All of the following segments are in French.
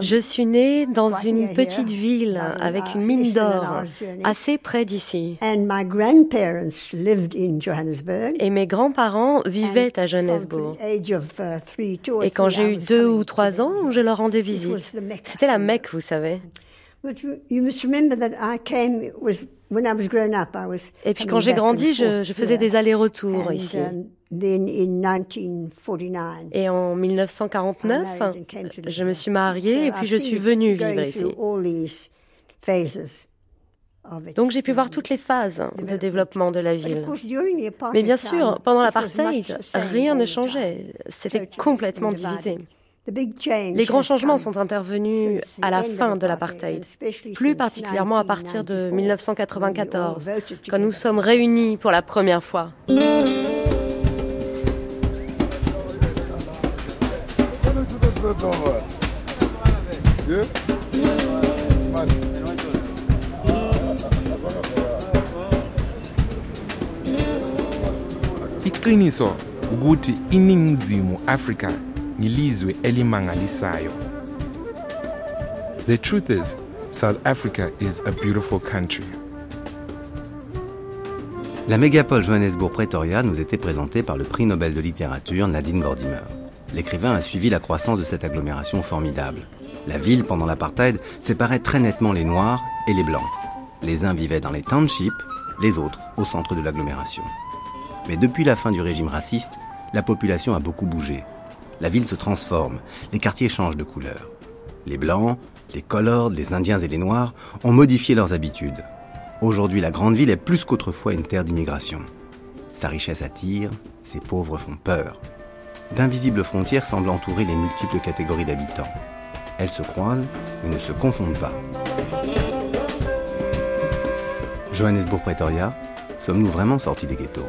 Je suis née dans une petite ville avec une mine d'or assez près d'ici. Et mes grands-parents vivaient à Johannesburg. Et quand j'ai eu deux ou trois ans, je leur rendais visite. C'était la Mecque, vous savez. Et puis quand j'ai grandi, je, je faisais des allers-retours ici. Et en 1949, je me suis mariée et puis je suis venue vivre ici. Donc j'ai pu voir toutes les phases de développement de la ville. Mais bien sûr, pendant l'apartheid, rien ne changeait. C'était complètement divisé. Les grands changements sont intervenus à la fin de l'apartheid, plus particulièrement à partir de 1994, quand nous sommes réunis pour la première fois. The truth is south africa is a beautiful country La mégapole Johannesburg-Pretoria nous était présentée par le prix Nobel de littérature Nadine Gordimer. L'écrivain a suivi la croissance de cette agglomération formidable. La ville, pendant l'apartheid, séparait très nettement les Noirs et les Blancs. Les uns vivaient dans les townships, les autres au centre de l'agglomération. Mais depuis la fin du régime raciste, la population a beaucoup bougé. La ville se transforme, les quartiers changent de couleur. Les Blancs, les Colords, les Indiens et les Noirs ont modifié leurs habitudes. Aujourd'hui, la grande ville est plus qu'autrefois une terre d'immigration. Sa richesse attire, ses pauvres font peur. D'invisibles frontières semblent entourer les multiples catégories d'habitants. Elles se croisent, mais ne se confondent pas. Johannesburg-Pretoria, sommes-nous vraiment sortis des ghettos?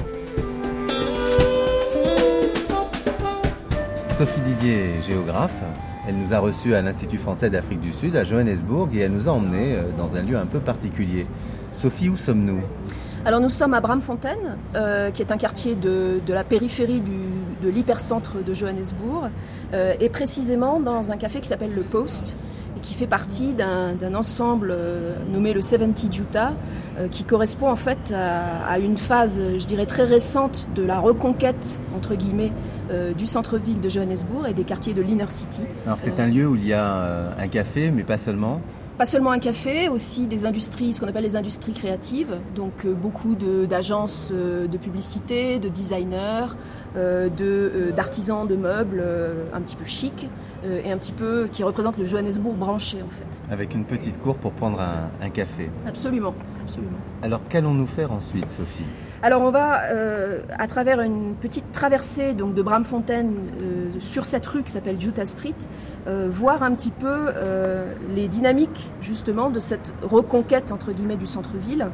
Sophie Didier géographe. Elle nous a reçus à l'Institut français d'Afrique du Sud à Johannesburg et elle nous a emmenés euh, dans un lieu un peu particulier. Sophie, où sommes-nous? Alors nous sommes à Bramfontein, euh, qui est un quartier de, la périphérie de l'hypercentre de Johannesburg, euh, et précisément dans un café qui s'appelle le Post, et qui fait partie d'un ensemble nommé le 70 Juta, qui correspond en fait à, à, une phase, je dirais, très récente de la reconquête, entre guillemets, euh, du centre-ville de Johannesburg et des quartiers de l'Inner City. Alors c'est un lieu où il y a euh, un café, mais pas seulement pas seulement un café, aussi des industries, ce qu'on appelle les industries créatives, donc euh, beaucoup d'agences de, publicité, de designers, d'artisans de, meubles un petit peu chic et un petit peu qui représentent le Johannesburg branché en fait. Avec une petite cour pour prendre un, un café. Absolument, absolument. Alors qu'allons-nous faire ensuite, Sophie? Alors on va, euh, à travers une petite traversée donc de Bramfontein euh, sur cette rue qui s'appelle Jutta Street, euh, voir un petit peu les dynamiques justement de cette reconquête entre guillemets du centre-ville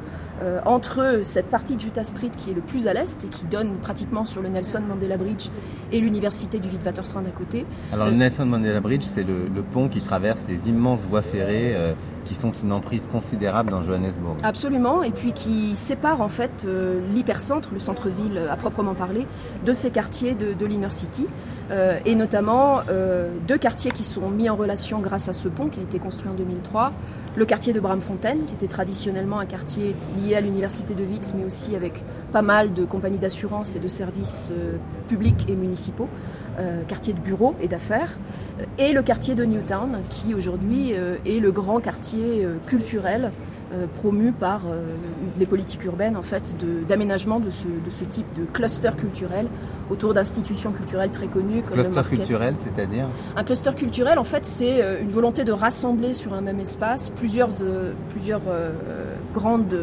entre cette partie de Jutta Street qui est le plus à l'est et qui donne pratiquement sur le Nelson Mandela Bridge et l'université du Witwatersrand à côté. Alors le Nelson Mandela Bridge, c'est le, le, pont qui traverse les immenses voies ferrées qui sont une emprise considérable dans Johannesburg. Absolument, et puis qui sépare en fait euh, l'hypercentre, le centre-ville à proprement parler, de ces quartiers de, l'Inner City. Euh, et notamment euh, deux quartiers qui sont mis en relation grâce à ce pont qui a été construit en 2003. Le quartier de Bramfontein, qui était traditionnellement un quartier lié à l'université de Wix, mais aussi avec pas mal de compagnies d'assurance et de services publics et municipaux, quartier de bureaux et d'affaires, et le quartier de Newtown, qui aujourd'hui est le grand quartier culturel euh, promu par euh, les politiques urbaines en fait d'aménagement de, ce, de ce type de cluster culturel autour d'institutions culturelles très connues. Comme cluster culturel, c'est-à-dire Un cluster culturel, en fait, c'est euh, une volonté de rassembler sur un même espace plusieurs, plusieurs grandes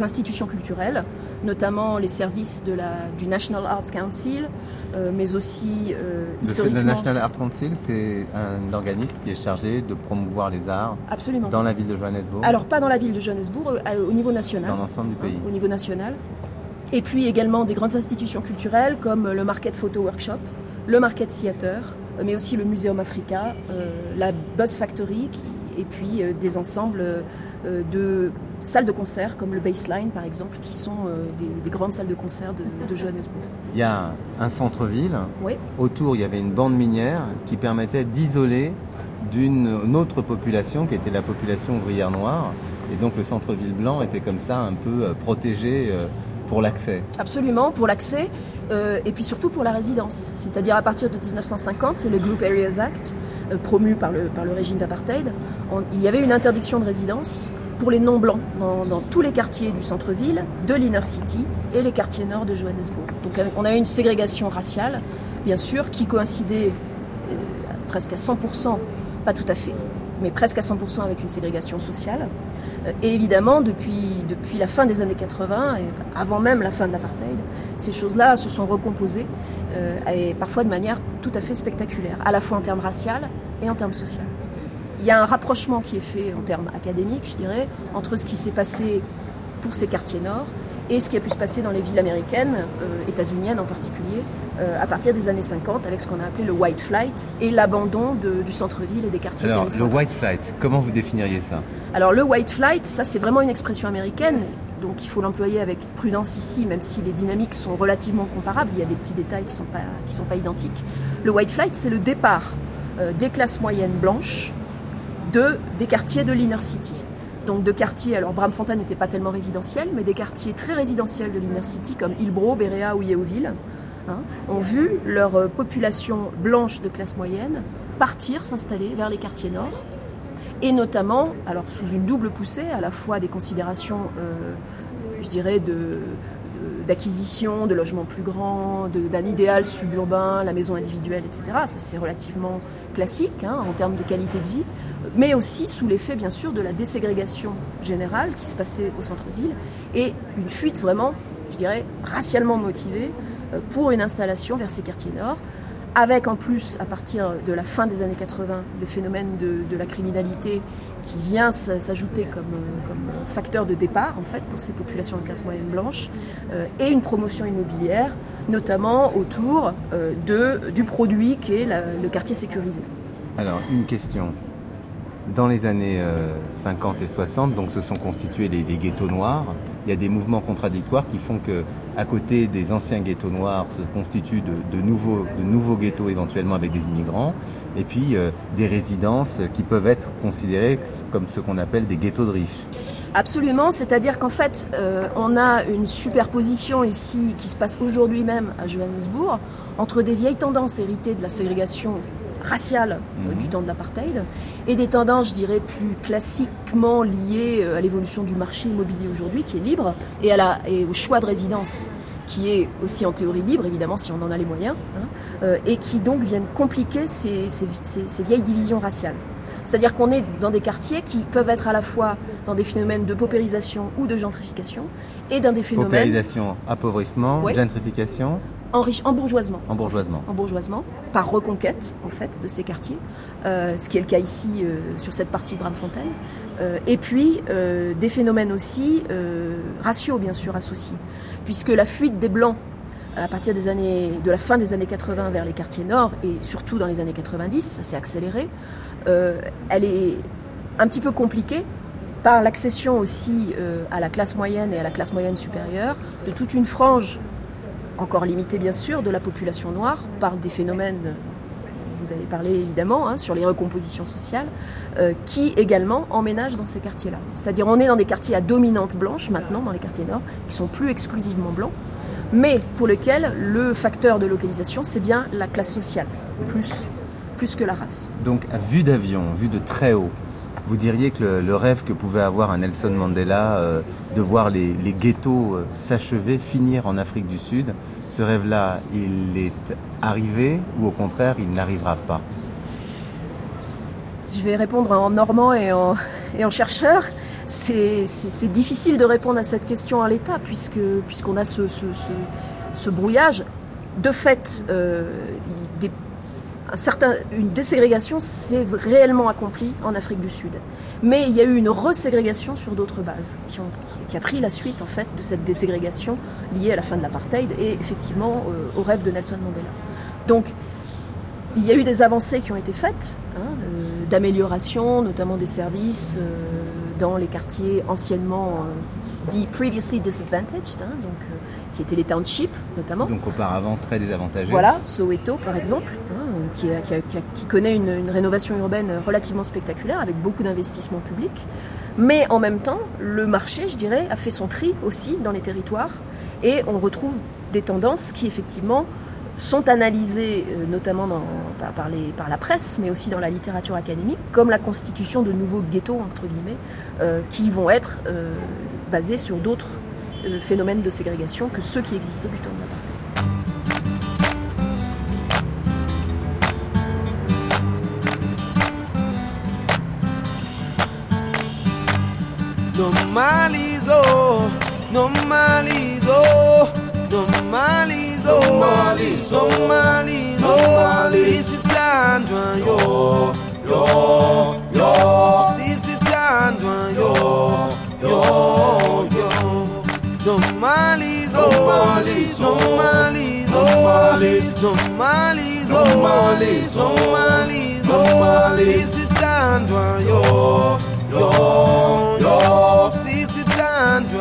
institutions culturelles, notamment les services de la, du National Arts Council, euh, mais aussi euh, historiquement... Le National Arts Council, c'est un organisme qui est chargé de promouvoir les arts Absolument. dans la ville de Johannesburg Alors, pas dans la ville de Johannesburg, au niveau national. Dans l'ensemble du pays. au niveau national. Et puis également des grandes institutions culturelles comme le Market Photo Workshop, le Market Theater, mais aussi le Muséum Africa, la Buzz Factory, et puis des ensembles de salles de concert comme le Baseline par exemple, qui sont des, grandes salles de concert de, Johannesburg. Il y a un centre-ville. Autour, il y avait une bande minière qui permettait d'isoler d'une autre population qui était la population ouvrière noire. Et donc le centre-ville blanc était comme ça un peu euh, protégé euh, pour l'accès. Absolument, pour l'accès euh, et puis surtout pour la résidence. C'est-à-dire à partir de 1950, c'est le Group Areas Act, promu par le, par le régime d'apartheid, il y avait une interdiction de résidence pour les non-blancs dans, tous les quartiers du centre-ville, de l'Inner City et les quartiers nord de Johannesburg. Donc on a une ségrégation raciale, bien sûr, qui coïncidait presque à 100% pas tout à fait, mais presque à 100% avec une ségrégation sociale. Euh, et évidemment, depuis, la fin des années 80, et avant même la fin de l'apartheid, ces choses-là se sont recomposées, euh, et parfois de manière tout à fait spectaculaire, à la fois en termes raciaux et en termes sociaux. Il y a un rapprochement qui est fait en termes académiques, je dirais, entre ce qui s'est passé pour ces quartiers nord et ce qui a pu se passer dans les villes américaines, euh, états-uniennes en particulier, euh, à partir des années 50 avec ce qu'on a appelé le white flight et l'abandon du centre-ville et des quartiers. Alors, le white flight, comment vous définiriez ça? Alors, le white flight, ça c'est vraiment une expression américaine, donc il faut l'employer avec prudence ici, même si les dynamiques sont relativement comparables, il y a des petits détails qui ne sont, pas, qui sont pas identiques. Le white flight, c'est le départ euh, des classes moyennes blanches de, des quartiers de l'inner city donc de quartiers, alors Bramfontein n'était pas tellement résidentiel, mais des quartiers très résidentiels de l'Inner City comme Hillbrow, Berea ou Yeoville, hein, ont vu leur euh, population blanche de classe moyenne partir s'installer vers les quartiers nord, et notamment, alors sous une double poussée, à la fois des considérations, euh, je dirais, d'acquisition de logements plus grands, d'un idéal suburbain, la maison individuelle, etc. Ça, c'est relativement classique hein, en termes de qualité de vie, mais aussi sous l'effet, bien sûr, de la déségrégation générale qui se passait au centre-ville et une fuite vraiment, je dirais, racialement motivée euh, pour une installation vers ces quartiers nord avec en plus, à partir de la fin des années 80, le phénomène de, la criminalité qui vient s'ajouter comme, euh, comme, facteur de départ en fait pour ces populations de classe moyenne blanche, euh, et une promotion immobilière, notamment autour euh, de, du produit qui est le quartier sécurisé. Alors, une question. Dans les années 50 et 60, donc se sont constitués les ghettos noirs il y a des mouvements contradictoires qui font que, à côté des anciens ghettos noirs, se constituent de, nouveaux, de nouveaux ghettos éventuellement avec des immigrants, et puis euh, des résidences qui peuvent être considérées comme ce qu'on appelle des ghettos de riches. Absolument, c'est-à-dire qu'en fait, euh, on a une superposition ici qui se passe aujourd'hui même à Johannesburg entre des vieilles tendances héritées de la ségrégation raciale mhm. du temps de l'apartheid et des tendances, je dirais, plus classiquement liées euh, à l'évolution du marché immobilier aujourd'hui qui est libre et, à la, et au choix de résidence qui est aussi en théorie libre, évidemment, si on en a les moyens, hein, euh, et qui donc viennent compliquer ces, ces, vieilles divisions raciales. C'est-à-dire qu'on est dans des quartiers qui peuvent être à la fois dans des phénomènes de paupérisation ou de gentrification, et dans des phénomènes... Paupérisation, appauvrissement, gentrification en bourgeoisement. En bourgeoisement. En, bourgeoisement, par reconquête, en fait, de ces quartiers, euh, ce qui est le cas ici euh, sur cette partie de Bramfontein. Euh, et puis, des phénomènes aussi raciaux, bien sûr, associés. Puisque la fuite des Blancs à partir des années, de la fin des années 80 vers les quartiers nord et surtout dans les années 90, ça s'est accéléré, elle est un petit peu compliquée par l'accession aussi à la classe moyenne et à la classe moyenne supérieure de toute une frange encore limité bien sûr, de la population noire par des phénomènes, vous avez parlé évidemment, hein, sur les recompositions sociales, euh, qui également emménagent dans ces quartiers-là. C'est-à-dire on est dans des quartiers à dominante blanche maintenant, dans les quartiers nord, qui sont plus exclusivement blancs, mais pour lesquels le facteur de localisation, c'est bien la classe sociale, plus, plus que la race. Donc à vue d'avion, vue de très haut, vous diriez que le, rêve que pouvait avoir un Nelson Mandela euh, de voir les, ghettos euh, s'achever, finir en Afrique du Sud, ce rêve-là, il est arrivé ou au contraire, il n'arrivera pas? Je vais répondre en normand et en, chercheur. C'est difficile de répondre à cette question à l'état puisqu'on a ce, ce, brouillage. De fait, euh, une déségrégation s'est réellement accomplie en Afrique du Sud. Mais il y a eu une reségrégation sur d'autres bases qui, ont, qui, a pris la suite en fait de cette déségrégation liée à la fin de l'apartheid et effectivement euh, au rêve de Nelson Mandela. Donc il y a eu des avancées qui ont été faites, hein, euh, d'amélioration, notamment des services euh, dans les quartiers anciennement dits previously disadvantaged, hein, donc qui étaient les townships notamment. Donc auparavant très désavantagés. Voilà, Soweto par exemple, hein, qui, connaît une, rénovation urbaine relativement spectaculaire avec beaucoup d'investissements publics. Mais en même temps, le marché, je dirais, a fait son tri aussi dans les territoires et on retrouve des tendances qui effectivement sont analysées euh, notamment par, la presse, mais aussi dans la littérature académique, comme la constitution de nouveaux ghettos, entre guillemets, euh, qui vont être euh, basés sur d'autres phénomènes de ségrégation que ceux qui existaient du temps de l'apartheid. Normalizo, normalizo, normalizo, normalizo, normalizo, sisithandwa yo, yo, yo, sisithandwa yo, yo, yo, normalizo, normalizo, normalizo, normalizo, normalizo, normalizo, sisithandwa yo, yo, yo,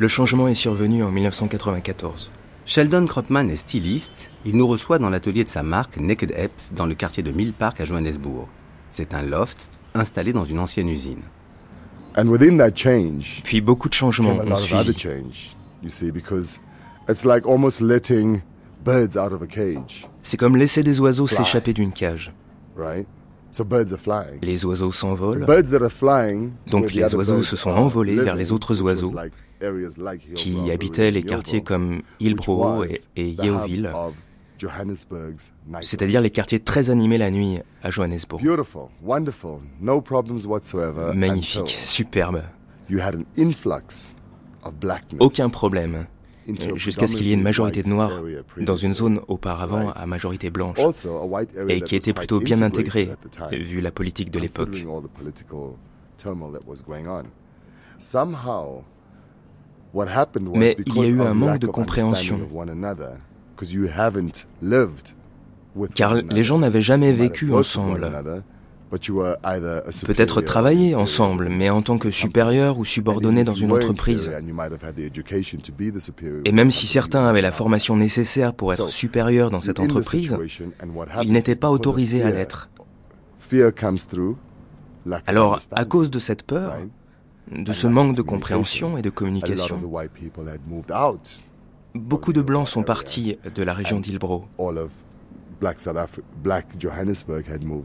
Le changement est survenu en 1994. Sheldon Kropman est styliste. Il nous reçoit dans l'atelier de sa marque Naked Ep dans le quartier de Mill Park à Johannesburg. C'est un loft installé dans une ancienne usine. And within that change, Puis beaucoup de changements ont lot of other suivi. change, you see, because it's like almost letting birds out of a cage, C'est comme laisser des oiseaux s'échapper d'une cage. right? Les oiseaux s'envolent, Donc les oiseaux se sont envolés vers les autres oiseaux qui habitaient les quartiers comme Hillbrow et, et c'est-à-dire les quartiers très animés la nuit à Johannesburg. Magnifique, superbe, aucun problème, jusqu'à ce qu'il y ait une majorité de noirs dans une zone auparavant à majorité blanche et qui était plutôt bien intégrée time, vu la politique de l'époque. Mais il y a eu un manque de compréhension. Car les gens n'avaient jamais vécu ensemble. Another, but you were either a Peut-être travailler ensemble, mais en tant que supérieur ou subordonné dans une entreprise. Et même si certains avaient la formation nécessaire pour être supérieurs dans cette entreprise, ils n'étaient pas autorisés à l'être. Alors, à cause de cette peur, de ce manque de compréhension et de communication, beaucoup de Blancs sont partis de la région d'Hillbrow.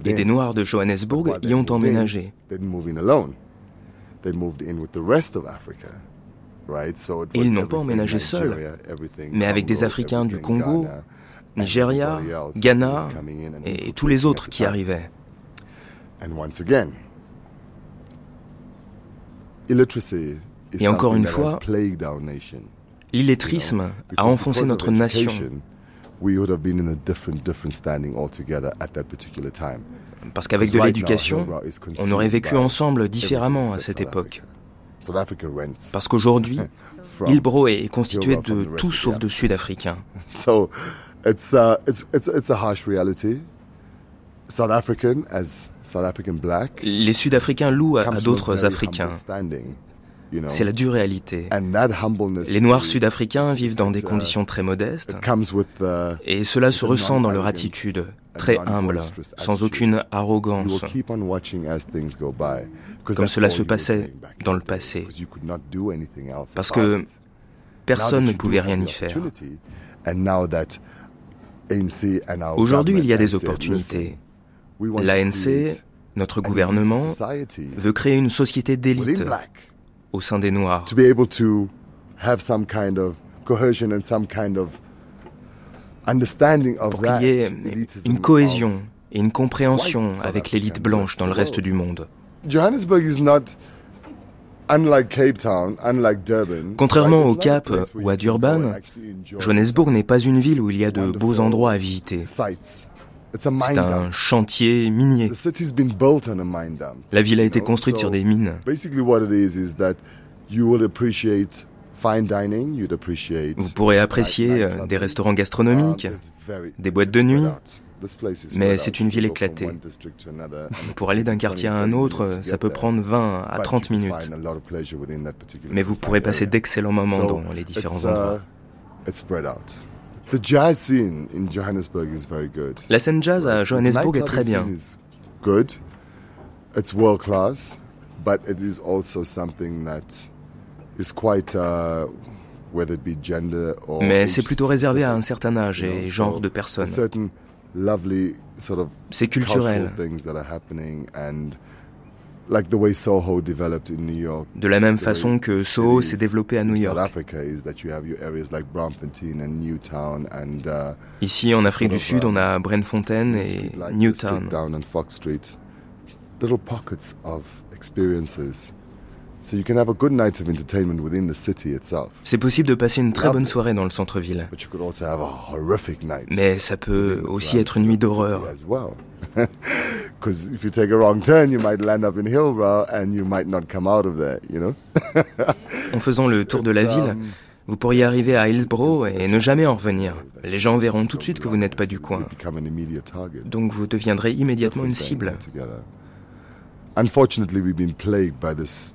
Et des Noirs de Johannesburg y ont emménagé. Ils n'ont pas emménagé seuls, mais avec des Africains du Congo, Nigeria, Ghana et tous les autres qui arrivaient. Et encore une fois, l'illettrisme a enfoncé notre nation parce qu'avec de l'éducation, on aurait vécu ensemble différemment à cette époque. Parce qu'aujourd'hui, Hillbrow est constitué de tout sauf de Sud-Africains. So it's a it's it's it's a harsh reality. South African as South African black. Les Sud-Africains louent à, d'autres Africains. C'est la dure réalité. Les Noirs sud-africains vivent dans des uh, conditions très modestes uh, et cela se ressent dans leur attitude, très humble, sans aucune arrogance, comme cela se passait dans le passé. Parce que personne ne pouvait rien y faire. Aujourd'hui, il y a des opportunités. L'ANC, notre gouvernement, veut créer une société d'élite au sein des Noirs. Pour qu'il y ait une cohésion et une compréhension avec l'élite blanche dans le reste du monde. Contrairement au Cap ou à Durban, Johannesburg n'est pas une ville où il y a de beaux endroits à visiter. C'est un chantier minier. La ville a été construite sur des mines. Vous pourrez apprécier euh, des restaurants gastronomiques, des boîtes de nuit, mais c'est une ville éclatée. Pour aller d'un quartier à un autre, ça peut prendre 20 à 30 minutes. Mais vous pourrez passer d'excellents moments dans les différents uh, endroits. La scène jazz à Johannesburg est très bien. Mais c'est plutôt réservé à un certain âge et genre de personnes. C'est culturel. De la même façon que Soho s'est développé à New York. Ici, en Afrique du Sud, on a Brentfontaine et Newtown. C'est possible de passer une très bonne soirée dans le centre-ville. Mais ça peut aussi être une nuit d'horreur. En faisant le tour de la ville, um, vous pourriez arriver à Hillsborough et ne jamais en revenir. Les gens verront tout de suite que vous n'êtes pas du coin. Donc vous deviendrez immédiatement une cible. Unfortunately, we've been plagued by this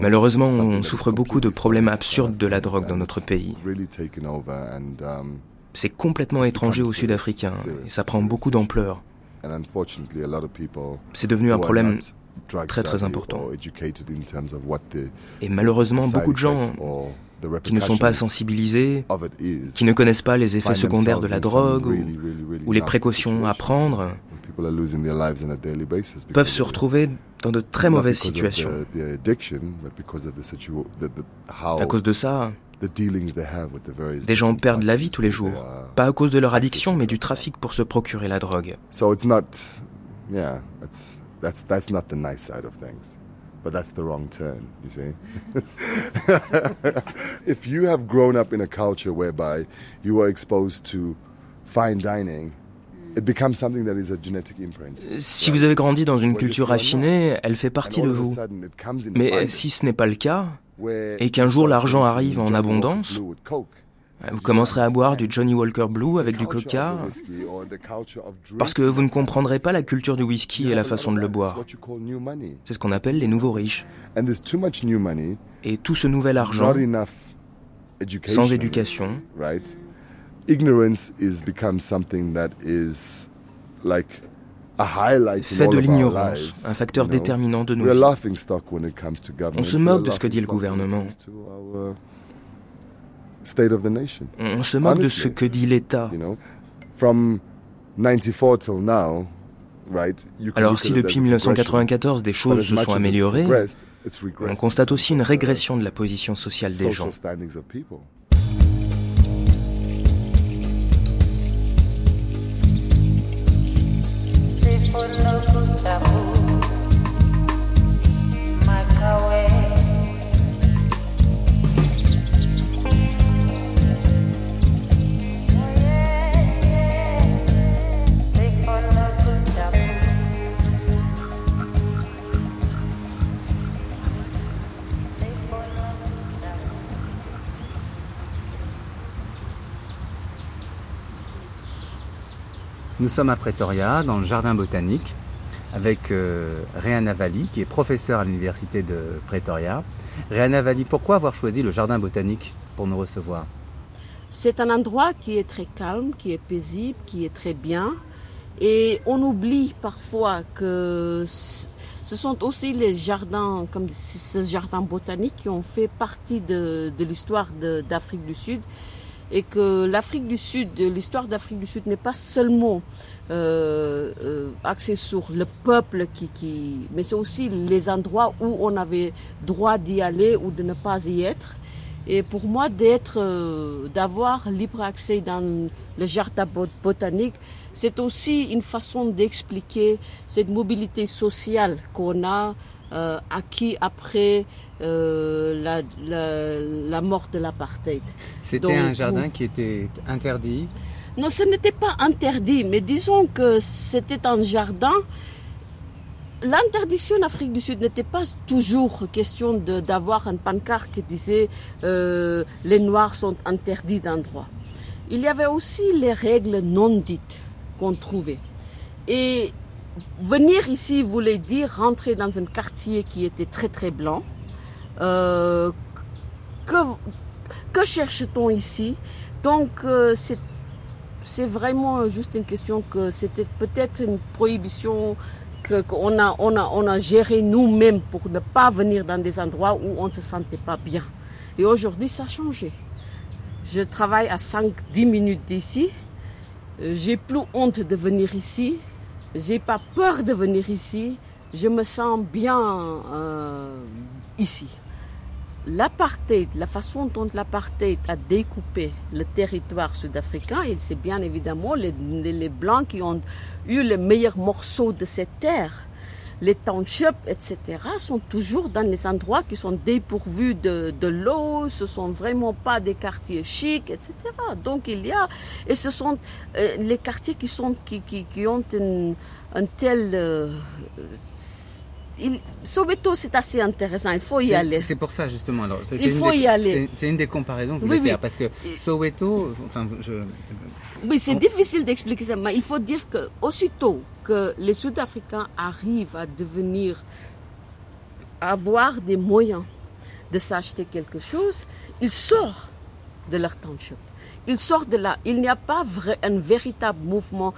Malheureusement, on souffre beaucoup de problèmes absurdes de la drogue dans notre pays. C'est complètement étranger aux Sud-Africains et ça prend beaucoup d'ampleur. C'est devenu un problème très très important. Et malheureusement, beaucoup de gens qui ne sont pas sensibilisés, qui ne connaissent pas les effets secondaires de la drogue ou les précautions à prendre, peuvent se retrouver dans de très mauvaises situations. À cause de ça, des gens perdent la vie tous les jours, pas à cause de leur addiction, mais du trafic pour se procurer la drogue. But that's the wrong turn, you see? if you have grown up in a culture whereby you were exposed to fine dining, si vous avez grandi dans une culture raffinée, elle fait partie de vous. Mais si ce n'est pas le cas, et qu'un jour l'argent arrive en abondance, vous commencerez à boire du Johnny Walker Blue avec du coca. parce que vous ne comprendrez pas la culture du whisky et la façon de le boire. C'est ce qu'on appelle les nouveaux riches. Et tout ce nouvel argent, sans éducation, ignorance is become something that is like fait de l'ignorance un facteur déterminant de nos vies. On se moque de ce que dit le gouvernement. On se moque de ce que dit l'État. You know? From 94 till now, right, Alors si depuis 1994 des choses se sont améliorées, on constate aussi une régression de la position sociale des gens. por los contrapuntos. Nous sommes à Pretoria, dans le jardin botanique, avec euh, Réana Valli, qui est professeur à l'université de Pretoria. Réana Valli, pourquoi avoir choisi le jardin botanique pour nous recevoir? C'est un endroit qui est très calme, qui est paisible, qui est très bien. Et on oublie parfois que ce sont aussi les jardins, comme ce jardin botanique, qui ont fait partie de, l'histoire d'Afrique du Sud. Et que l'Afrique du Sud, l'histoire d'Afrique du Sud n'est pas seulement euh, euh, axée sur le peuple, qui, qui mais c'est aussi les endroits où on avait droit d'y aller ou de ne pas y être. Et pour moi, d'être, euh, d'avoir libre accès dans le jardin botanique, c'est aussi une façon d'expliquer cette mobilité sociale qu'on a euh, acquis après euh, la, la, mort de l'apartheid. C'était un jardin qui était interdit Non, ce n'était pas interdit, mais disons que c'était un jardin L'interdiction en Afrique du Sud n'était pas toujours question d'avoir un pancarte qui disait euh, les Noirs sont interdits d'endroit. Il y avait aussi les règles non dites qu'on trouvait. Et venir ici voulait dire rentrer dans un quartier qui était très très blanc. Euh, que, que cherche-t-on ici? Donc euh, c'est vraiment juste une question que c'était peut-être une prohibition qu'on a, on a, on a géré nous-mêmes pour ne pas venir dans des endroits où on ne se sentait pas bien. Et aujourd'hui, ça a changé. Je travaille à 5-10 minutes d'ici. Euh, j'ai plus honte de venir ici. J'ai pas peur de venir ici. Je me sens bien euh, ici l'apartheid, la façon dont l'apartheid a découpé le territoire sud-africain, c'est bien évidemment les, Blancs qui ont eu les meilleurs morceaux de cette terre. Les townships, etc., sont toujours dans les endroits qui sont dépourvus de, l'eau, ce sont vraiment pas des quartiers chics, etc. Donc il y a, et ce sont euh, les quartiers qui, sont, qui, qui, ont un, tel euh, Soweto, c'est assez intéressant. Il faut y aller. C'est pour ça, justement. Alors, il faut y aller. C'est une des comparaisons que je voulais faire. Parce que Soweto, enfin, je... Oui, c'est difficile d'expliquer ça. Mais il faut dire que aussitôt que les Sud-Africains arrivent à devenir, à avoir des moyens de s'acheter quelque chose, ils sortent de leur township. Ils sortent de là. Il n'y a pas vrai, un véritable mouvement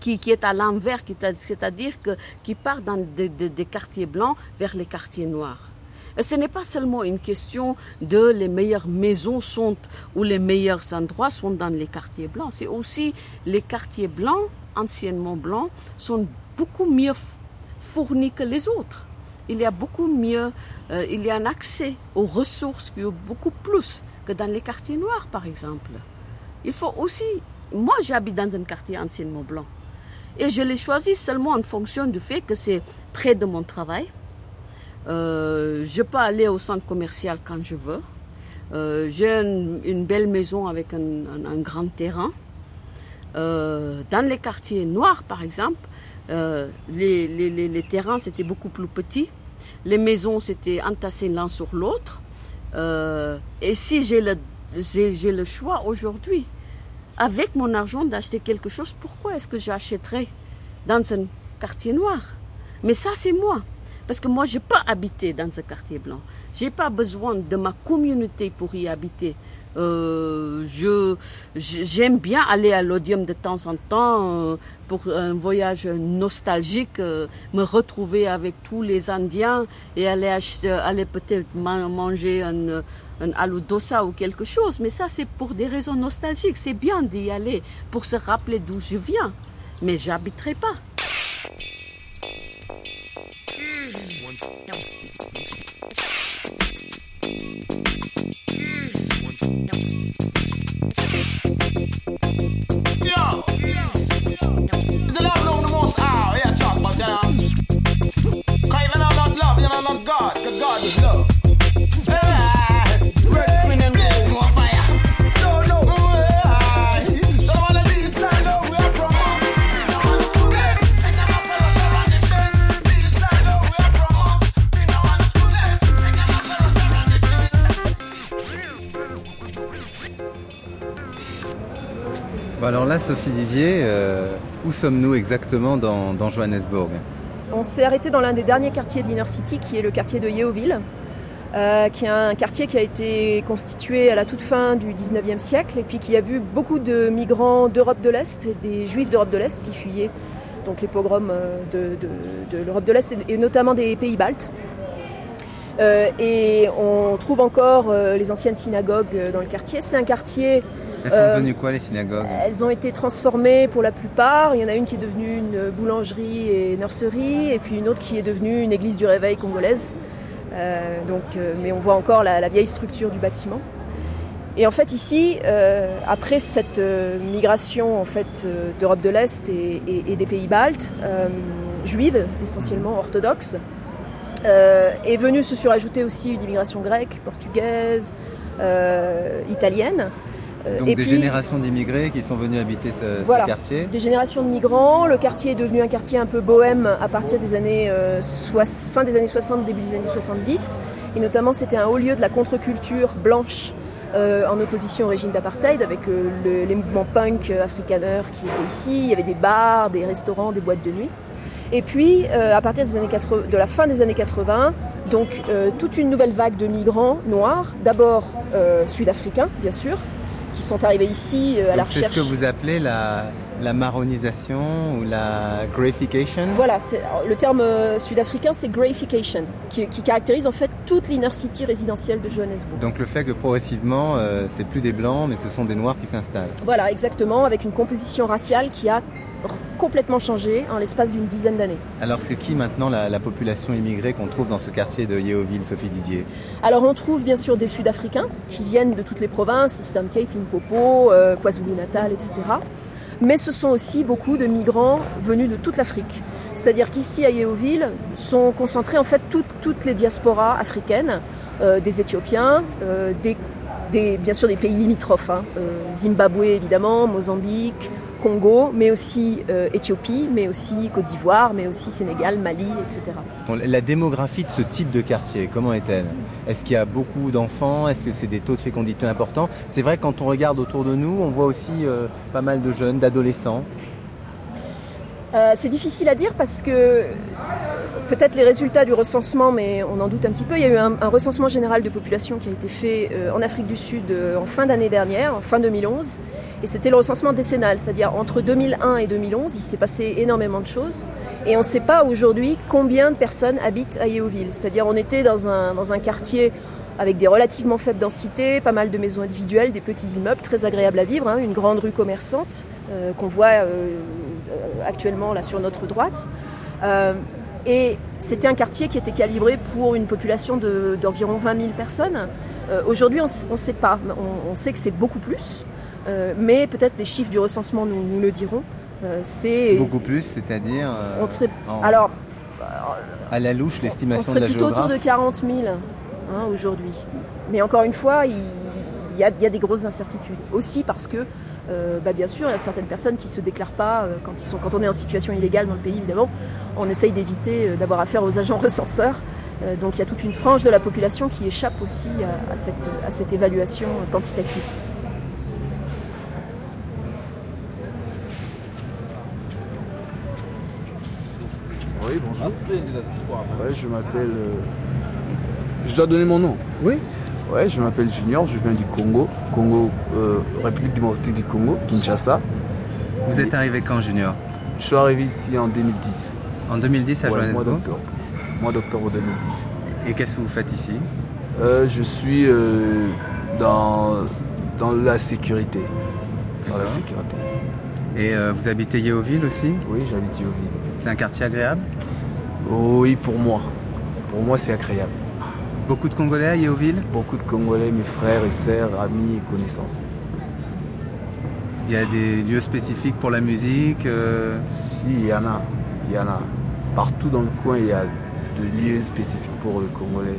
qui, est à l'envers, c'est-à-dire que, qui part dans des quartiers blancs vers les quartiers noirs. Et ce n'est pas seulement une question de les meilleures maisons sont ou les meilleurs endroits sont dans les quartiers blancs. C'est aussi les quartiers blancs, anciennement blancs, sont beaucoup mieux fournis que les autres. Il y a beaucoup mieux, euh, il y a un accès aux ressources qui est beaucoup plus que dans les quartiers noirs, par exemple. Il faut aussi, moi j'habite dans un quartier anciennement blanc. Et je l'ai choisi seulement en fonction du fait que c'est près de mon travail. Euh, je peux aller au centre commercial quand je veux. Euh, j'ai une, belle maison avec un, grand terrain. Euh, dans les quartiers noirs, par exemple, les, terrains c'était beaucoup plus petits. Les maisons c'était entassées l'un sur l'autre. et si j'ai le choix aujourd'hui, avec mon argent d'acheter quelque chose, pourquoi est-ce que j'achèterais dans un quartier noir? Mais ça, c'est moi. Parce que moi, je peux habiter dans un quartier blanc. Je n'ai pas besoin de ma communauté pour y habiter. Euh, je, j'aime bien aller à l'Odium de temps en temps euh, pour un voyage nostalgique, euh, me retrouver avec tous les Indiens et aller, acheter, aller peut-être manger un, un aludosa ou quelque chose, mais ça c'est pour des raisons nostalgiques. C'est bien d'y aller pour se rappeler d'où je viens, mais j'habiterai pas. Sophie Didier, euh, où sommes-nous exactement dans, Johannesburg? On s'est arrêté dans l'un des derniers quartiers de l'Inner City, qui est le quartier de Yeoville, euh, qui est un quartier qui a été constitué à la toute fin du 19e siècle et puis qui a vu beaucoup de migrants d'Europe de l'Est, des juifs d'Europe de l'Est qui fuyaient donc les pogroms de, l'Europe de l'Est et notamment des pays baltes. et on trouve encore les anciennes synagogues dans le quartier. C'est un quartier elles sont devenues quoi les synagogues Elles ont été transformées pour la plupart. Il y en a une qui est devenue une boulangerie et nurserie, et puis une autre qui est devenue une église du réveil congolaise. donc, mais on voit encore la, vieille structure du bâtiment. Et en fait ici, euh, après cette euh, migration en fait euh, d'Europe de l'Est et, des pays baltes, juive essentiellement orthodoxe, est venue se surajouter aussi une immigration grecque, portugaise, italienne. Donc des générations d'immigrés qui sont venus habiter ce, quartier Des générations de migrants. Le quartier est devenu un quartier un peu bohème à partir des années fin des années 60, début des années 70. Et notamment c'était un haut lieu de la contre-culture blanche euh, en opposition au régime d'apartheid avec euh, les mouvements punk euh, afrikaners qui étaient ici. Il y avait des bars, des restaurants, des boîtes de nuit. Et puis, à partir des années de la fin des années 80, donc toute une nouvelle vague de migrants noirs, d'abord sud-africains, bien sûr, qui sont arrivés ici à la recherche. C'est ce que vous appelez la, la marronisation ou la grayification Voilà, le terme euh, sud-africain c'est grayification, qui, caractérise en fait toute l'inner city résidentielle de Johannesburg. Donc le fait que progressivement euh, c'est plus des blancs mais ce sont des noirs qui s'installent. Voilà, exactement, avec une composition raciale qui a complètement changé en l'espace d'une dizaine d'années. Alors c'est qui maintenant la, population immigrée qu'on trouve dans ce quartier de Yeoville, Sophie Didier Alors on trouve bien sûr des Sud-Africains qui viennent de toutes les provinces, Eastern Cape, Limpopo, euh, KwaZulu-Natal, etc mais ce sont aussi beaucoup de migrants venus de toute l'Afrique. C'est-à-dire qu'ici à Yeoville sont concentrées en fait toutes, les diasporas africaines, euh, des Éthiopiens, euh, bien sûr des pays limitrophes, hein. euh, Zimbabwe évidemment, Mozambique, Congo, mais aussi euh, Éthiopie, mais aussi Côte d'Ivoire, mais aussi Sénégal, Mali, etc. la démographie de ce type de quartier, comment est-elle? Est-ce qu'il y a beaucoup d'enfants? Est-ce que c'est des taux de fécondité importants? C'est vrai que quand on regarde autour de nous, on voit aussi euh, pas mal de jeunes, d'adolescents. Euh, c'est difficile à dire parce que peut-être les résultats du recensement, mais on en doute un petit peu. Il y a eu un, recensement général de population qui a été fait en Afrique du Sud en fin d'année dernière, en fin 2011. Et c'était le recensement décennal, c'est-à-dire entre 2001 et 2011, il s'est passé énormément de choses. Et on ne sait pas aujourd'hui combien de personnes habitent à Yeoville. C'est-à-dire on était dans un, dans un quartier avec des relativement faibles densités, pas mal de maisons individuelles, des petits immeubles très agréables à vivre, hein, une grande rue commerçante euh, qu'on voit actuellement là sur notre droite. Et c'était un quartier qui était calibré pour une population d'environ 20 000 personnes. Euh, aujourd'hui, on ne sait pas. On, sait que c'est beaucoup plus, euh, mais peut-être les chiffres du recensement nous, le diront. Euh, c'est beaucoup plus, c'est-à-dire. on serait, alors. À la louche, l'estimation de la plutôt autour de 40 000 hein, aujourd'hui. Mais encore une fois, il, y a, des grosses incertitudes. Aussi parce que bah, bien sûr, il y a certaines personnes qui ne se déclarent pas quand, ils sont, quand on est en situation illégale dans le pays, évidemment on essaye d'éviter euh, d'avoir affaire aux agents recenseurs. Euh, donc il y a toute une frange de la population qui échappe aussi à, cette, évaluation quantitative. Oui, bonjour. Ouais, je m'appelle. Euh, je dois donner mon nom. Oui. Ouais, je m'appelle Junior, je viens du Congo, Congo, République démocratique du Congo, Kinshasa. Vous êtes arrivé quand, Junior? Je suis arrivé ici en 2010. En 2010 à Johannesburg? Mois d'octobre 2010. Et qu'est-ce que vous faites ici? Euh, Je suis euh, dans, dans la sécurité. Dans la sécurité. Et euh, vous habitez Yeoville aussi? Oui, j'habite Yeoville. C'est un quartier agréable? Oui, pour moi. Pour moi, c'est agréable. Beaucoup de Congolais à Yeoville Beaucoup de Congolais, mes frères et sœurs, amis et connaissances. Il y a des lieux spécifiques pour la musique Si, il y en a. Il y en a. Partout dans le coin, il y a de lieux spécifiques pour le Congolais.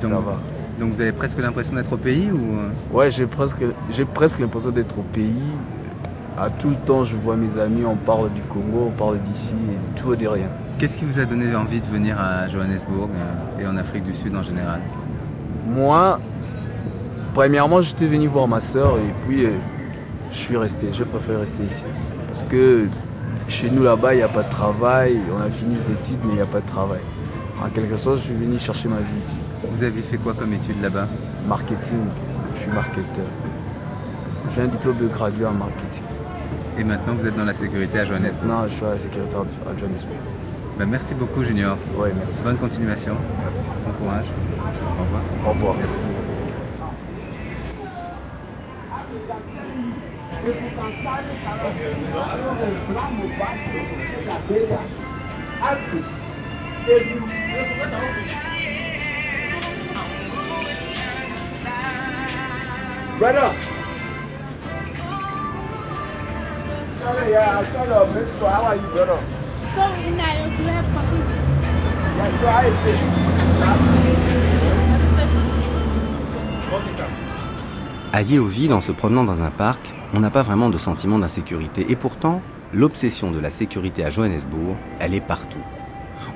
Donc, Ça va. Donc vous avez presque l'impression d'être au pays ou euh? Ouais, j'ai presque, j'ai presque l'impression d'être au pays. À tout le temps, je vois mes amis, on parle du Congo, on parle d'ici, et tout et de rien. Qu'est-ce qui vous a donné envie de venir à Johannesburg euh, et en Afrique du Sud en général? Moi, premièrement, j'étais venu voir ma soeur et puis euh, je suis resté. Je préfère rester ici. Parce que chez nous là-bas, il n'y a pas de travail. On a fini les études, mais il n'y a pas de travail. En quelque sorte, je suis venu chercher ma vie ici. Vous avez fait quoi comme études là-bas? Marketing. Je suis marketeur. J'ai un diplôme de gradué en marketing. Et maintenant, vous êtes dans la sécurité à Johannesburg? Non, je suis à la sécurité à Johannesburg. Ben, merci beaucoup, Junior. Oui, merci. Bonne continuation. Merci. Bon courage. Au revoir. Au revoir. Merci. Brother. Sorry, yeah, I saw how are you, brother? So, in I en se promenant dans un parc, on n'a pas vraiment de sentiment d'insécurité. Et pourtant, l'obsession de la sécurité à Johannesburg, elle est partout.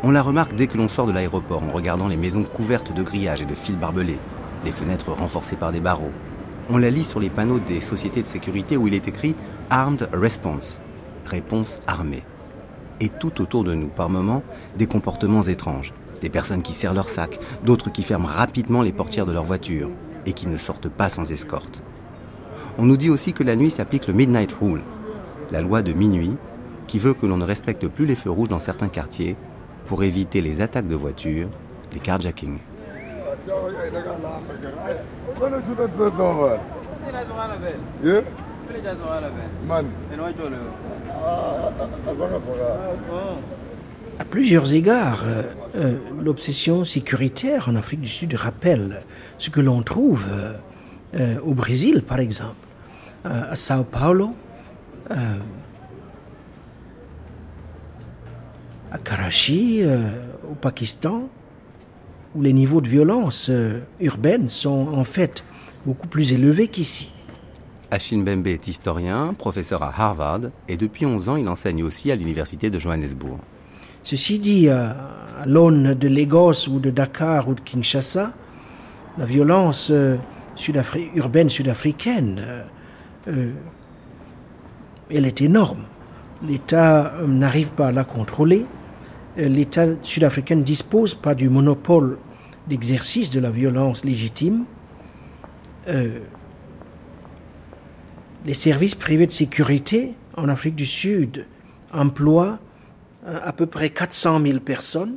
On la remarque dès que l'on sort de l'aéroport en regardant les maisons couvertes de grillages et de fils barbelés, les fenêtres renforcées par des barreaux. On la lit sur les panneaux des sociétés de sécurité où il est écrit Armed Response, réponse armée. Et tout autour de nous, par moments, des comportements étranges. Des personnes qui serrent leur sac, d'autres qui ferment rapidement les portières de leur voiture et qui ne sortent pas sans escorte. On nous dit aussi que la nuit s'applique le Midnight Rule, la loi de minuit qui veut que l'on ne respecte plus les feux rouges dans certains quartiers pour éviter les attaques de voitures, les carjackings. À plusieurs égards, euh, euh, l'obsession sécuritaire en Afrique du Sud rappelle ce que l'on trouve euh, au Brésil, par exemple, à Sao Paulo, à Karachi, au Pakistan, où les niveaux de violence urbaine sont en fait beaucoup plus élevés qu'ici. Achille Bembe est historien, professeur à Harvard, et depuis 11 ans, il enseigne aussi à l'université de Johannesburg. Ceci dit, à l'aune de Lagos ou de Dakar ou de Kinshasa, la violence euh, urbaine sud-africaine, euh, euh, elle est énorme. L'État n'arrive pas à la contrôler. L'État sud-africain ne dispose pas du monopole d'exercice de la violence légitime. Les services privés de sécurité en Afrique du Sud emploient à peu près 400 000 personnes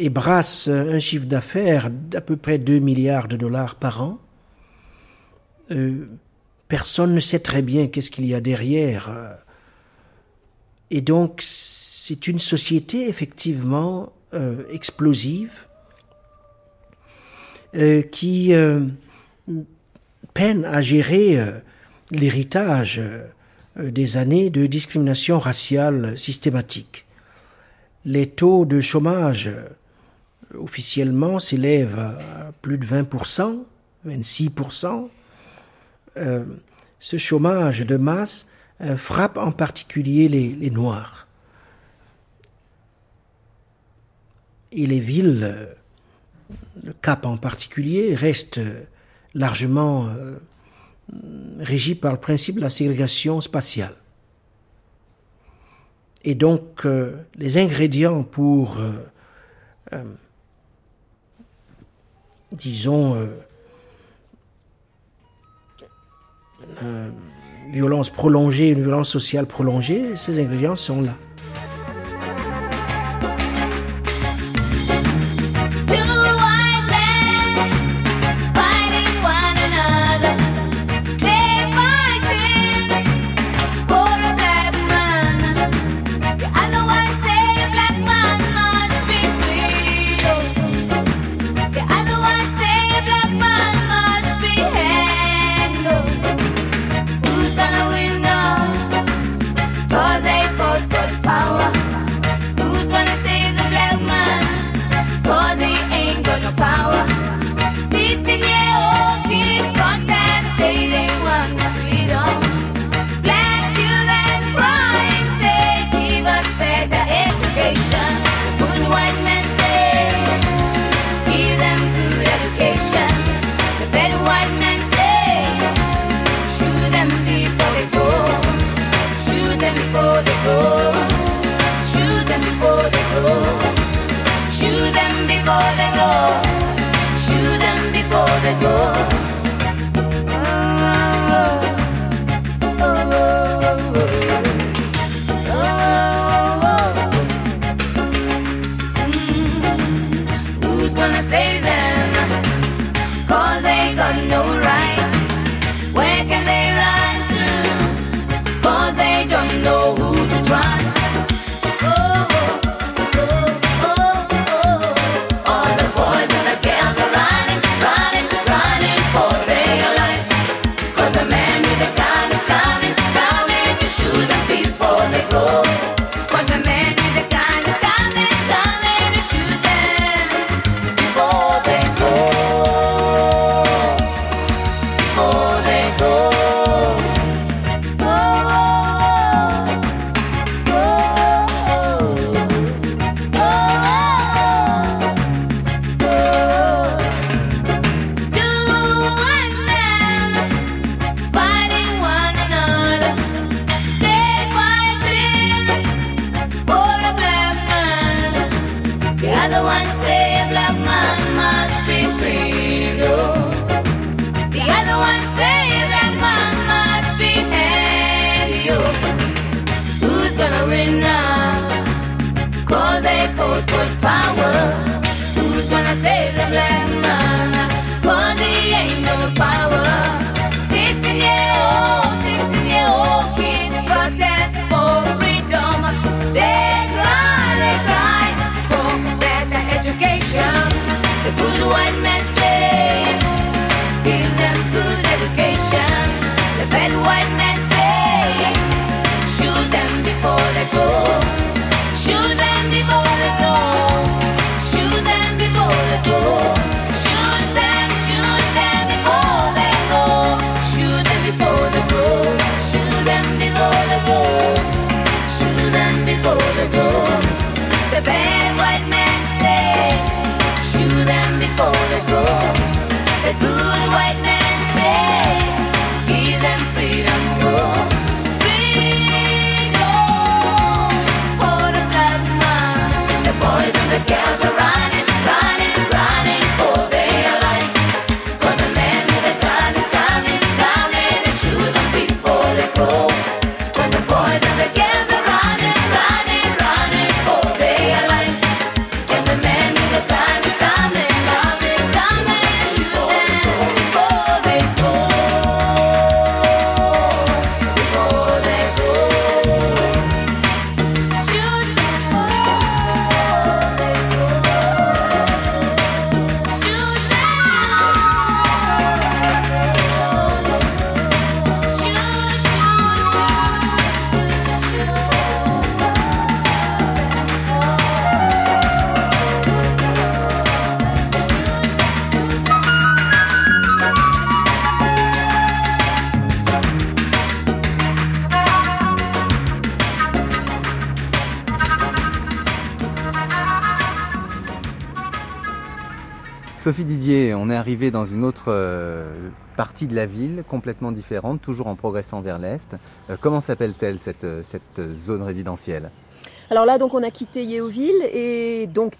et brasse un chiffre d'affaires d'à peu près 2 milliards de dollars par an. Euh, personne ne sait très bien qu'est-ce qu'il y a derrière. Et donc, c'est une société effectivement euh, explosive euh, qui peine à gérer l'héritage des années de discrimination raciale systématique. Les taux de chômage officiellement s'élève à plus de 20%, 26%. Euh, ce chômage de masse euh, frappe en particulier les, Noirs. Et les villes, euh, le Cap en particulier, restent largement régies par le principe de la ségrégation spatiale. Et donc, les ingrédients pour disons, euh, euh, violence prolongée, une violence sociale prolongée, ces ingrédients sont là. Save them? Cause they got no rights. holy the good white man. Arrivé dans une autre euh, partie de la ville, complètement différente, toujours en progressant vers l'est. Euh, comment s'appelle-t-elle cette, euh, zone résidentielle? Alors là, donc, on a quitté Yeovil et donc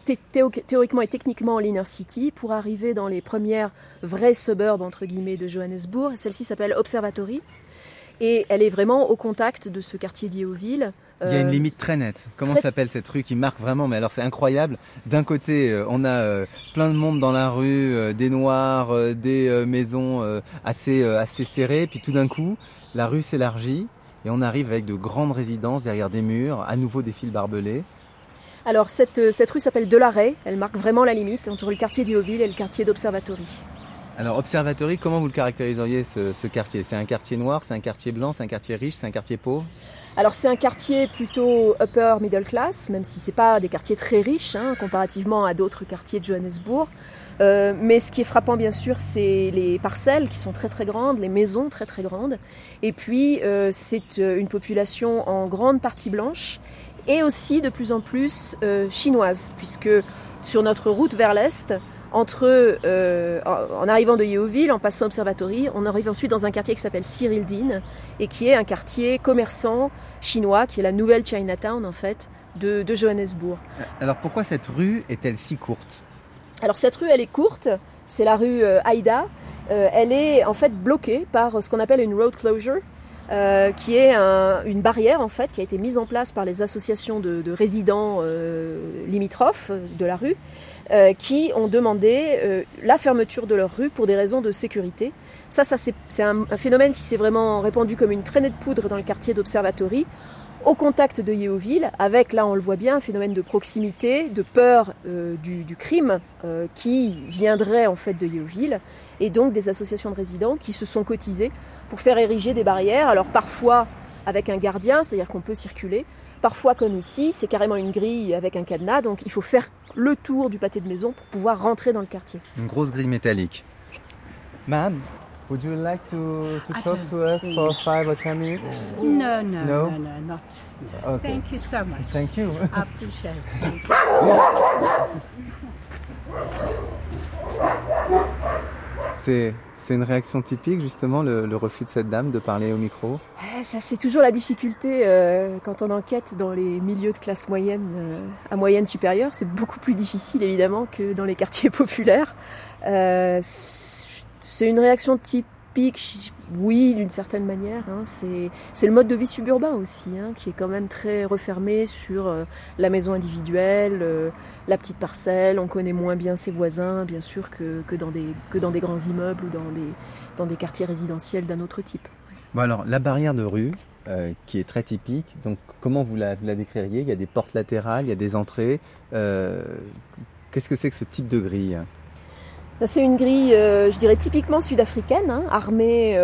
théoriquement et techniquement l'Inner City pour arriver dans les premières vraies suburbs entre guillemets de Johannesburg. Celle-ci s'appelle Observatory et elle est vraiment au contact de ce quartier d'Yeovil. Il y a une euh, limite très nette. Comment s'appelle cette rue qui marque vraiment Mais alors c'est incroyable. D'un côté, euh, on a euh, plein de monde dans la rue, des noirs, des maisons assez assez serrées. Puis tout d'un coup, la rue s'élargit et on arrive avec de grandes résidences derrière des murs, à nouveau des fils barbelés. Alors cette, cette rue s'appelle Delaray. Elle marque vraiment la limite entre le quartier d'Yeovil et le quartier d'Observatory. Alors, Observatory, comment vous le caractériseriez ce, quartier? C'est un quartier noir, c'est un quartier blanc, c'est un quartier riche, c'est un quartier pauvre? Alors c'est un quartier plutôt upper middle class, même si c'est pas des quartiers très riches hein, comparativement à d'autres quartiers de Johannesburg. Euh, mais ce qui est frappant bien sûr, c'est les parcelles qui sont très très grandes, les maisons très très grandes. Et puis euh, c'est euh, une population en grande partie blanche et aussi de plus en plus chinoise, puisque sur notre route vers l'est, entre, euh, en arrivant de Yeovil, en passant Observatory, on arrive ensuite dans un quartier qui s'appelle Cyrildine et qui est un quartier commerçant chinois, qui est la nouvelle Chinatown en fait de, Johannesburg. Alors pourquoi cette rue est-elle si courte? Alors cette rue, elle est courte, c'est la rue euh, Aïda. Euh, elle est en fait bloquée par ce qu'on appelle une road closure. euh, qui est une barrière en fait qui a été mise en place par les associations de, résidents euh, limitrophes de la rue, euh, qui ont demandé la fermeture de leur rue pour des raisons de sécurité. Ça, ça c'est un, phénomène qui s'est vraiment répandu comme une traînée de poudre dans le quartier d'Observatory, au contact de Yeovil, avec là on le voit bien un phénomène de proximité, de peur du, du, crime qui viendrait en fait de Yeovil, et donc des associations de résidents qui se sont cotisées pour faire ériger des barrières. Alors parfois avec un gardien, c'est-à-dire qu'on peut circuler. Parfois comme ici, c'est carrément une grille avec un cadenas, donc il faut faire le tour du pâté de maison pour pouvoir rentrer dans le quartier. Une grosse grille métallique. Ma'am, would you like to, to talk to us for five or ten minutes? No, no, no, no, not. Okay. Thank you so much. Thank you. I appreciate it. C'est une réaction typique, justement, le, refus de cette dame de parler au micro? Eh, Ça, c'est toujours la difficulté euh, quand on enquête dans les milieux de classe moyenne euh, à moyenne supérieure. C'est beaucoup plus difficile, évidemment, que dans les quartiers populaires. Euh, c'est une réaction typique, oui, d'une certaine manière. Hein. C'est le mode de vie suburbain aussi, hein, qui est quand même très refermé sur la maison individuelle la petite parcelle, on connaît moins bien ses voisins, bien sûr, que, dans, des, grands immeubles ou dans des, quartiers résidentiels d'un autre type. Alors, la barrière de rue, euh, qui est très typique, donc comment vous la, décririez? Il y a des portes latérales, il y a des entrées. Euh, qu'est-ce que c'est que ce type de grille? C'est une grille, euh, je dirais, typiquement sud-africaine, hein, armée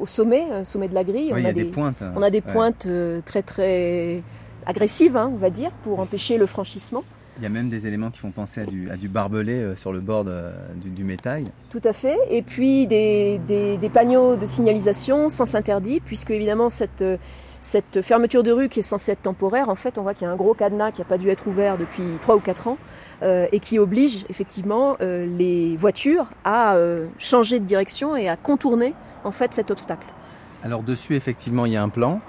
au sommet, au sommet de la grille. on, a des, pointes. On a des pointes très très agressive, hein, on va dire, pour empêcher le franchissement. Il y a même des éléments qui font penser à du, à du barbelé euh, sur le bord du, du, métal. Tout à fait. Et puis des, des, panneaux de signalisation sans interdit, puisque évidemment cette, euh, cette fermeture de rue qui est censée être temporaire, en fait, on voit qu'il y a un gros cadenas qui n'a pas dû être ouvert depuis 3 ou 4 ans euh, et qui oblige effectivement les voitures à changer de direction et à contourner en fait cet obstacle. Alors dessus, effectivement, il y a un plan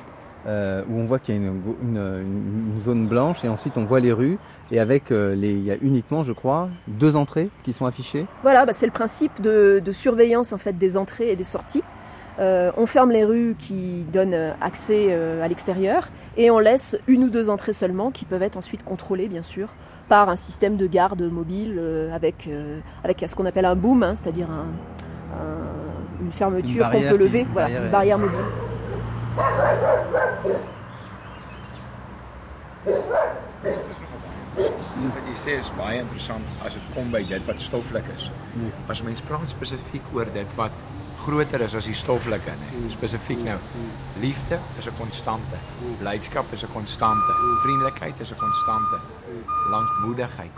euh, où on voit qu'il y a une, zone blanche et ensuite on voit les rues et avec euh, les, il y a uniquement, je crois, deux entrées qui sont affichées. Voilà, bah, c'est le principe de, surveillance en fait des entrées et des sorties. Euh, on ferme les rues qui donnent accès à l'extérieur et on laisse une ou deux entrées seulement qui peuvent être ensuite contrôlées bien sûr par un système de garde mobile avec, avec ce qu'on appelle un boom, hein, c'est-à-dire une fermeture qu'on peut lever, voilà, une barrière mobile. Wat jy sê is baie interessant as dit kom by dit wat stoflik is. Nee. As mens praat spesifiek oor dit wat groter is as die stoflike, nee. Hmm. Spesifiek nou. Hmm. Liefde is 'n konstante. Blydskap is 'n konstante. Vriendelikheid is 'n konstante. Lankmoedigheid.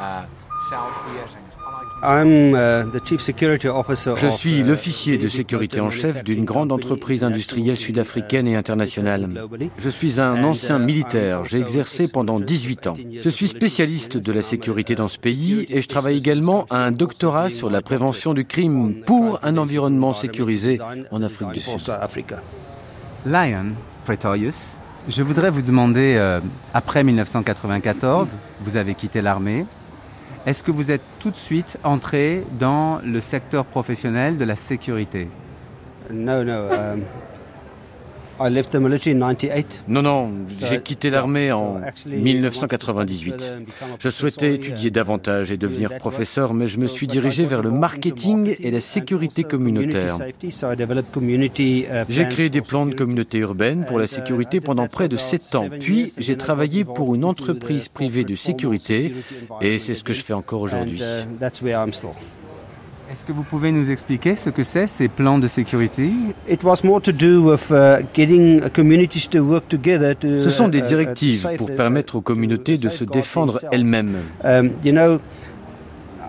Uh selfbeheersing Je suis uh, l'officier de sécurité en chef d'une grande entreprise industrielle sud-africaine et internationale. Je suis un ancien uh, militaire. J'ai exercé pendant 18 ans. Je suis spécialiste de la sécurité dans ce pays et je travaille également à un doctorat sur la prévention du crime pour un environnement sécurisé en Afrique du Sud. Lion Pretorius, je voudrais vous demander, euh, après 1994, vous avez quitté l'armée, est-ce que vous êtes tout de suite entré dans le secteur professionnel de la sécurité? Non, non. Um, non, non, j'ai quitté l'armée en 1998. Je souhaitais étudier davantage et devenir professeur, mais je me suis dirigé vers le marketing et la sécurité communautaire. J'ai créé des plans de communauté urbaine pour la sécurité pendant près de sept ans. Puis, j'ai travaillé pour une entreprise privée de sécurité et c'est ce que je fais encore aujourd'hui. Est-ce que vous pouvez nous expliquer ce que c'est ces plans de sécurité? Ce sont des uh, directives pour permettre aux communautés de se défendre elles-mêmes.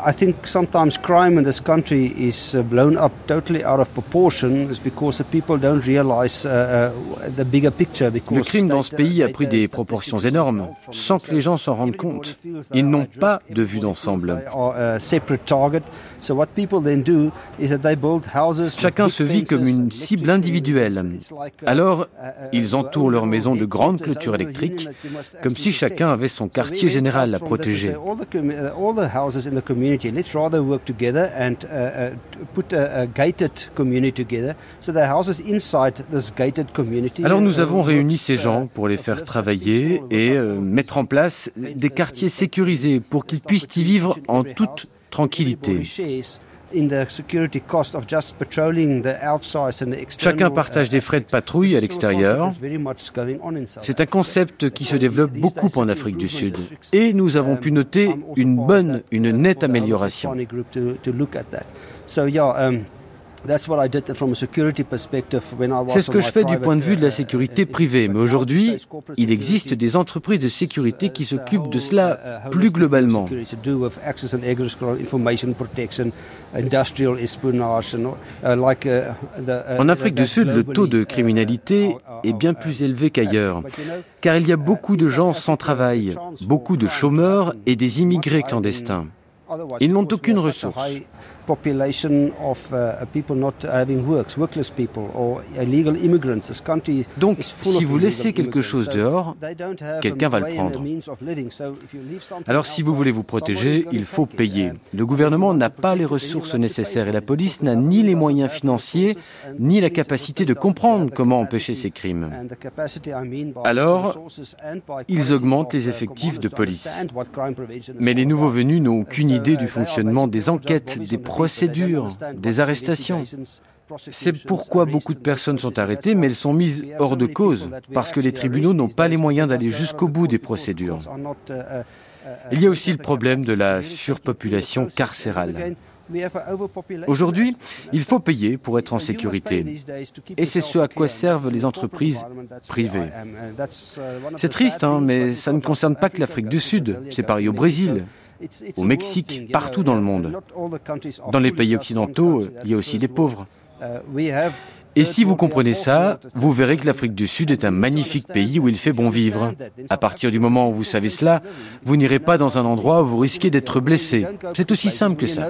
I think sometimes crime in this country is uh, blown up totally out of proportion is because the people don't realize uh, uh, the bigger picture. Le crime dans ce pays a pris des proportions énormes, sans que les gens s'en rendent compte. Ils n'ont pas de vue d'ensemble. Chacun se vit comme une cible individuelle. Alors, ils entourent leur maison de grandes clôtures électriques, comme si chacun avait son quartier général à protéger. Community. Let's rather work together and uh, uh, put a, a gated community together. So the houses inside this gated community. Alors nous avons réuni ces gens pour les faire travailler et euh, mettre en place des quartiers sécurisés pour qu'ils puissent y vivre en toute tranquillité. Chacun partage des frais de patrouille à l'extérieur. C'est un concept qui se développe beaucoup en Afrique du Sud. Et nous avons pu noter une bonne, une nette amélioration. C'est ce que je fais du point de vue de la sécurité privée, mais aujourd'hui, il existe des entreprises de sécurité qui s'occupent de cela plus globalement. En Afrique du Sud, le taux de criminalité est bien plus élevé qu'ailleurs, car il y a beaucoup de gens sans travail, beaucoup de chômeurs et des immigrés clandestins. Ils n'ont aucune ressource. Donc, si vous laissez quelque chose dehors, quelqu'un va le prendre. Alors, si vous voulez vous protéger, il faut payer. Le gouvernement n'a pas les ressources nécessaires et la police n'a ni les moyens financiers, ni la capacité de comprendre comment empêcher ces crimes. Alors, ils augmentent les effectifs de police. Mais les nouveaux venus n'ont aucune idée du fonctionnement des enquêtes, des procédures, des arrestations. C'est pourquoi beaucoup de personnes sont arrêtées, mais elles sont mises hors de cause, parce que les tribunaux n'ont pas les moyens d'aller jusqu'au bout des procédures. Il y a aussi le problème de la surpopulation carcérale. Aujourd'hui, il faut payer pour être en sécurité. Et c'est ce à quoi servent les entreprises privées. C'est triste, hein, mais ça ne concerne pas que l'Afrique du Sud. C'est pareil au Brésil, au Mexique, partout dans le monde. Dans les pays occidentaux, il y a aussi des pauvres. Et si vous comprenez ça, vous verrez que l'Afrique du Sud est un magnifique pays où il fait bon vivre. À partir du moment où vous savez cela, vous n'irez pas dans un endroit où vous risquez d'être blessé. C'est aussi simple que ça.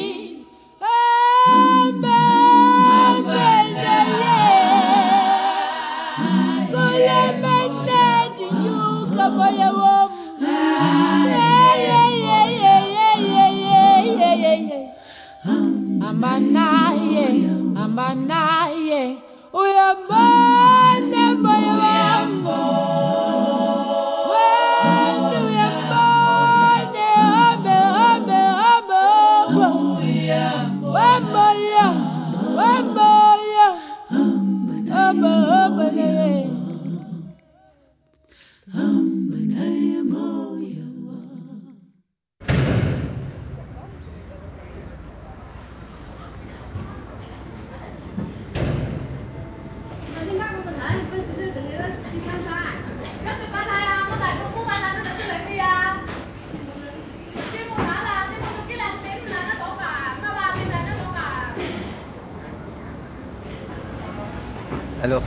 Alors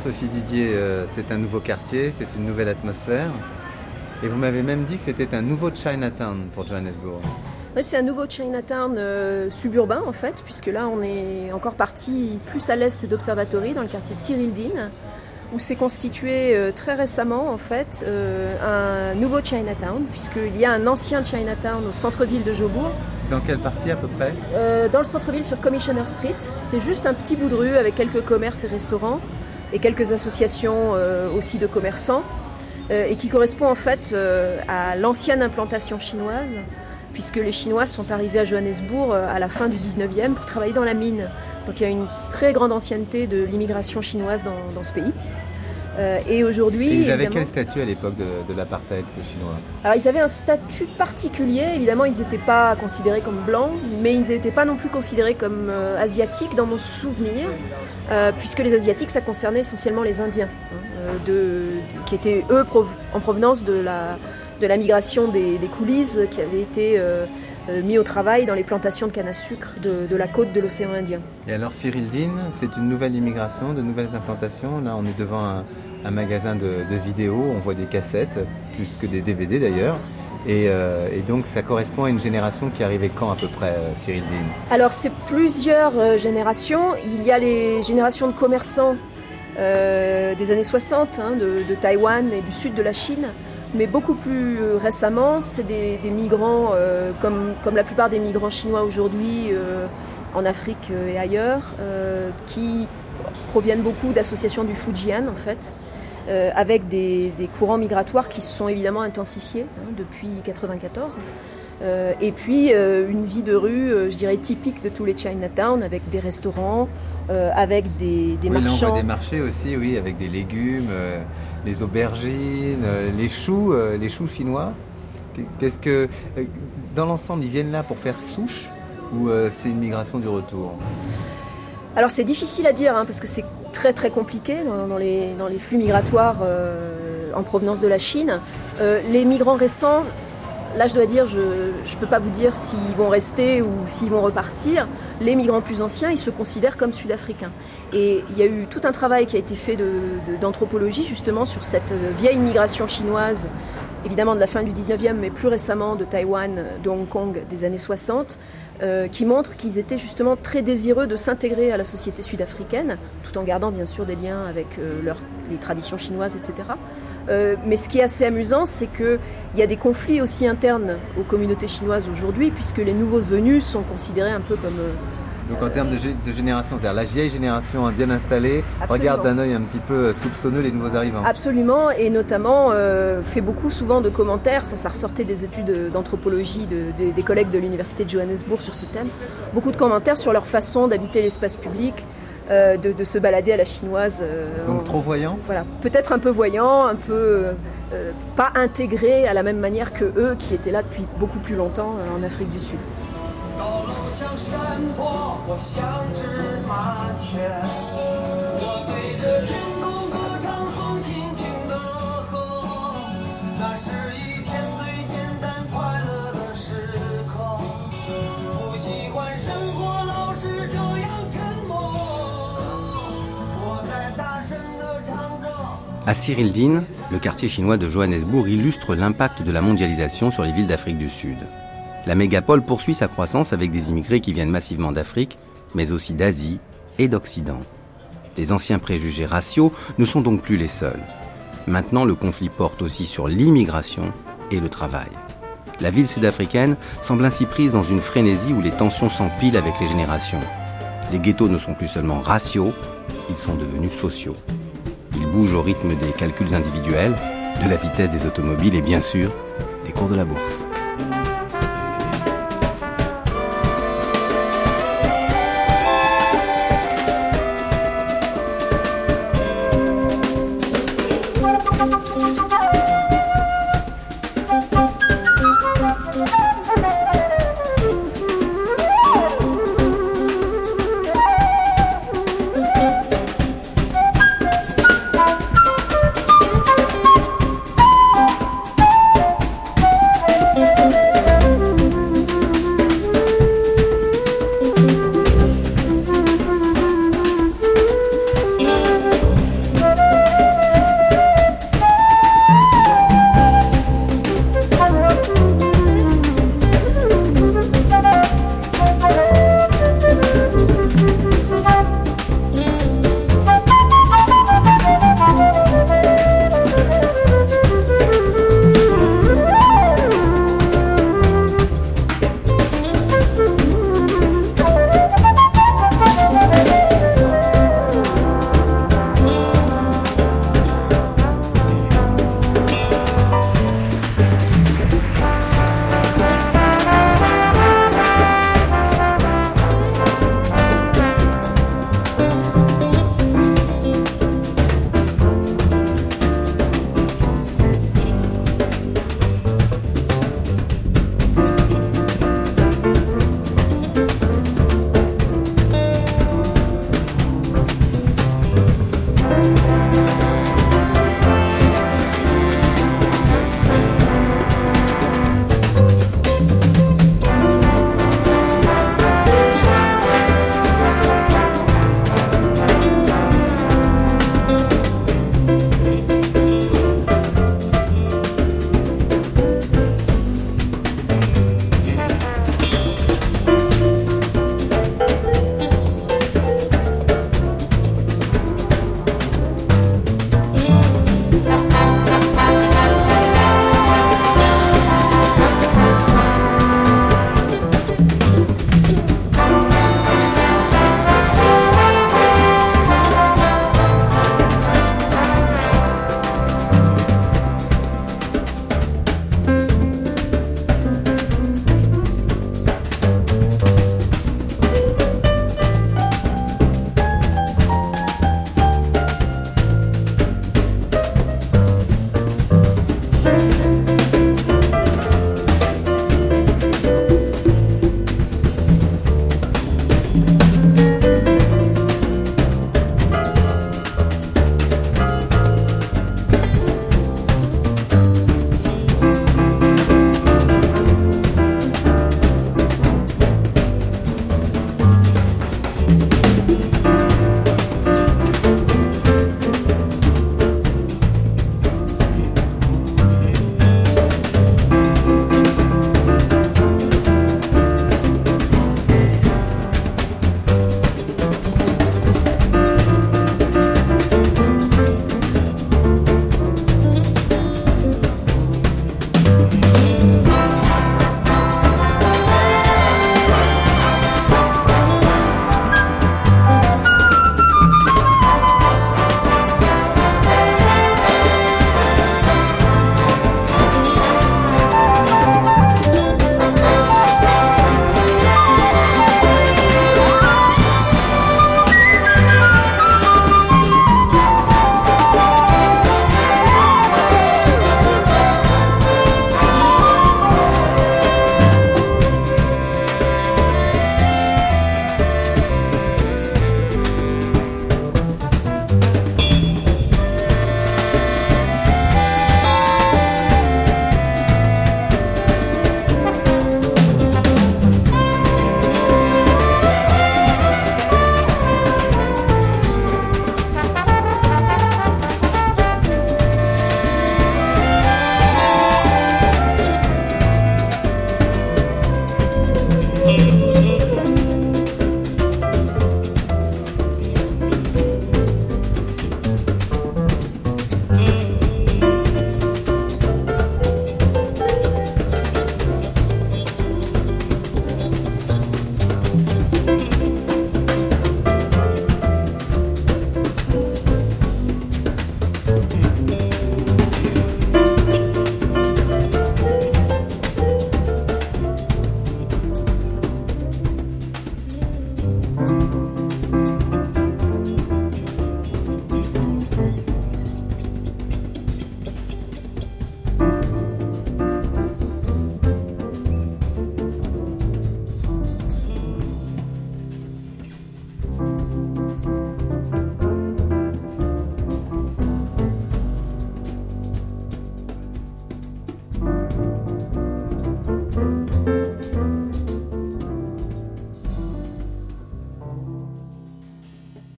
Sophie Didier, euh, c'est un nouveau quartier, c'est une nouvelle atmosphère. Et vous m'avez même dit que c'était un nouveau Chinatown pour Johannesburg. Oui, c'est un nouveau Chinatown euh, suburbain en fait, puisque là on est encore parti plus à l'est d'Observatory, dans le quartier de Cyril Dean, où s'est constitué euh, très récemment en fait un nouveau Chinatown, puisqu'il y a un ancien Chinatown au centre-ville de Jobourg. Dans quelle partie à peu près? Dans le centre-ville sur Commissioner Street. C'est juste un petit bout de rue avec quelques commerces et restaurants et quelques associations euh, aussi de commerçants, euh, et qui correspond en fait euh, à l'ancienne implantation chinoise, puisque les Chinois sont arrivés à Johannesburg à la fin du 19e pour travailler dans la mine. Donc il y a une très grande ancienneté de l'immigration chinoise dans, ce pays. et aujourd'hui. Ils avaient quel statut à l'époque de, de l'apartheid, ces Chinois? Alors, ils avaient un statut particulier. Évidemment, ils n'étaient pas considérés comme blancs, mais ils n'étaient pas non plus considérés comme asiatiques, dans mon souvenir. Euh, puisque les Asiatiques, ça concernait essentiellement les Indiens. Hein. de, qui étaient eux en provenance de la, migration des, coulisses qui avaient été mis au travail dans les plantations de canne à sucre de, la côte de l'océan Indien. Et alors Cyril Dean, c'est une nouvelle immigration, de nouvelles implantations. Là, on est devant un, magasin de vidéos, on voit des cassettes, plus que des DVD d'ailleurs. Euh, et, donc ça correspond à une génération qui arrivait quand à peu près, euh, Cyril Dean Alors c'est plusieurs euh, générations. Il y a les générations de commerçants des années 60, hein, de, Taïwan et du sud de la Chine. Mais beaucoup plus récemment, c'est des, migrants, comme, comme, la plupart des migrants chinois aujourd'hui en Afrique et ailleurs, qui proviennent beaucoup d'associations du Fujian en fait. Euh, avec des, courants migratoires qui se sont évidemment intensifiés hein, depuis 1994. Euh, et puis euh, une vie de rue, je dirais typique de tous les Chinatown, avec des restaurants, avec des, des oui, marchands. Là, on voit des marchés aussi, oui, avec des légumes, les aubergines, les choux, les choux chinois. Qu'est-ce que, dans l'ensemble, ils viennent là pour faire souche ou c'est une migration du retour? Alors c'est difficile à dire hein, parce que c'est très très compliqué dans, les, flux migratoires euh, en provenance de la Chine. Euh, les migrants récents, là je dois dire, je ne peux pas vous dire s'ils vont rester ou s'ils vont repartir. Les migrants plus anciens, ils se considèrent comme sud-africains. Et il y a eu tout un travail qui a été fait d'anthropologie justement sur cette vieille migration chinoise évidemment de la fin du 19e, mais plus récemment de Taïwan, de Hong Kong des années 60, euh, qui montrent qu'ils étaient justement très désireux de s'intégrer à la société sud-africaine, tout en gardant bien sûr des liens avec euh, les traditions chinoises, etc. Euh, mais ce qui est assez amusant, c'est qu'il y a des conflits aussi internes aux communautés chinoises aujourd'hui, puisque les nouveaux venus sont considérés un peu comme donc en termes de, génération, c'est-à-dire la vieille génération bien installée regarde d'un œil un petit peu euh, soupçonneux les nouveaux arrivants. Absolument, et notamment euh, fait beaucoup souvent de commentaires, ça, ça ressortait des études d'anthropologie des collègues de l'université de Johannesburg sur ce thème, beaucoup de commentaires sur leur façon d'habiter l'espace public, euh, de, se balader à la chinoise. Donc trop voyant Voilà, peut-être un peu voyant, un peu pas intégré à la même manière que eux qui étaient là depuis beaucoup plus longtemps en Afrique du Sud. À Cyril Dean, le quartier chinois de Johannesburg illustre l'impact de la mondialisation sur les villes d'Afrique du Sud. La mégapole poursuit sa croissance avec des immigrés qui viennent massivement d'Afrique, mais aussi d'Asie et d'Occident. Les anciens préjugés raciaux ne sont donc plus les seuls. Maintenant, le conflit porte aussi sur l'immigration et le travail. La ville sud-africaine semble ainsi prise dans une frénésie où les tensions s'empilent avec les générations. Les ghettos ne sont plus seulement raciaux, ils sont devenus sociaux. Ils bougent au rythme des calculs individuels, de la vitesse des automobiles et bien sûr des cours de la bourse.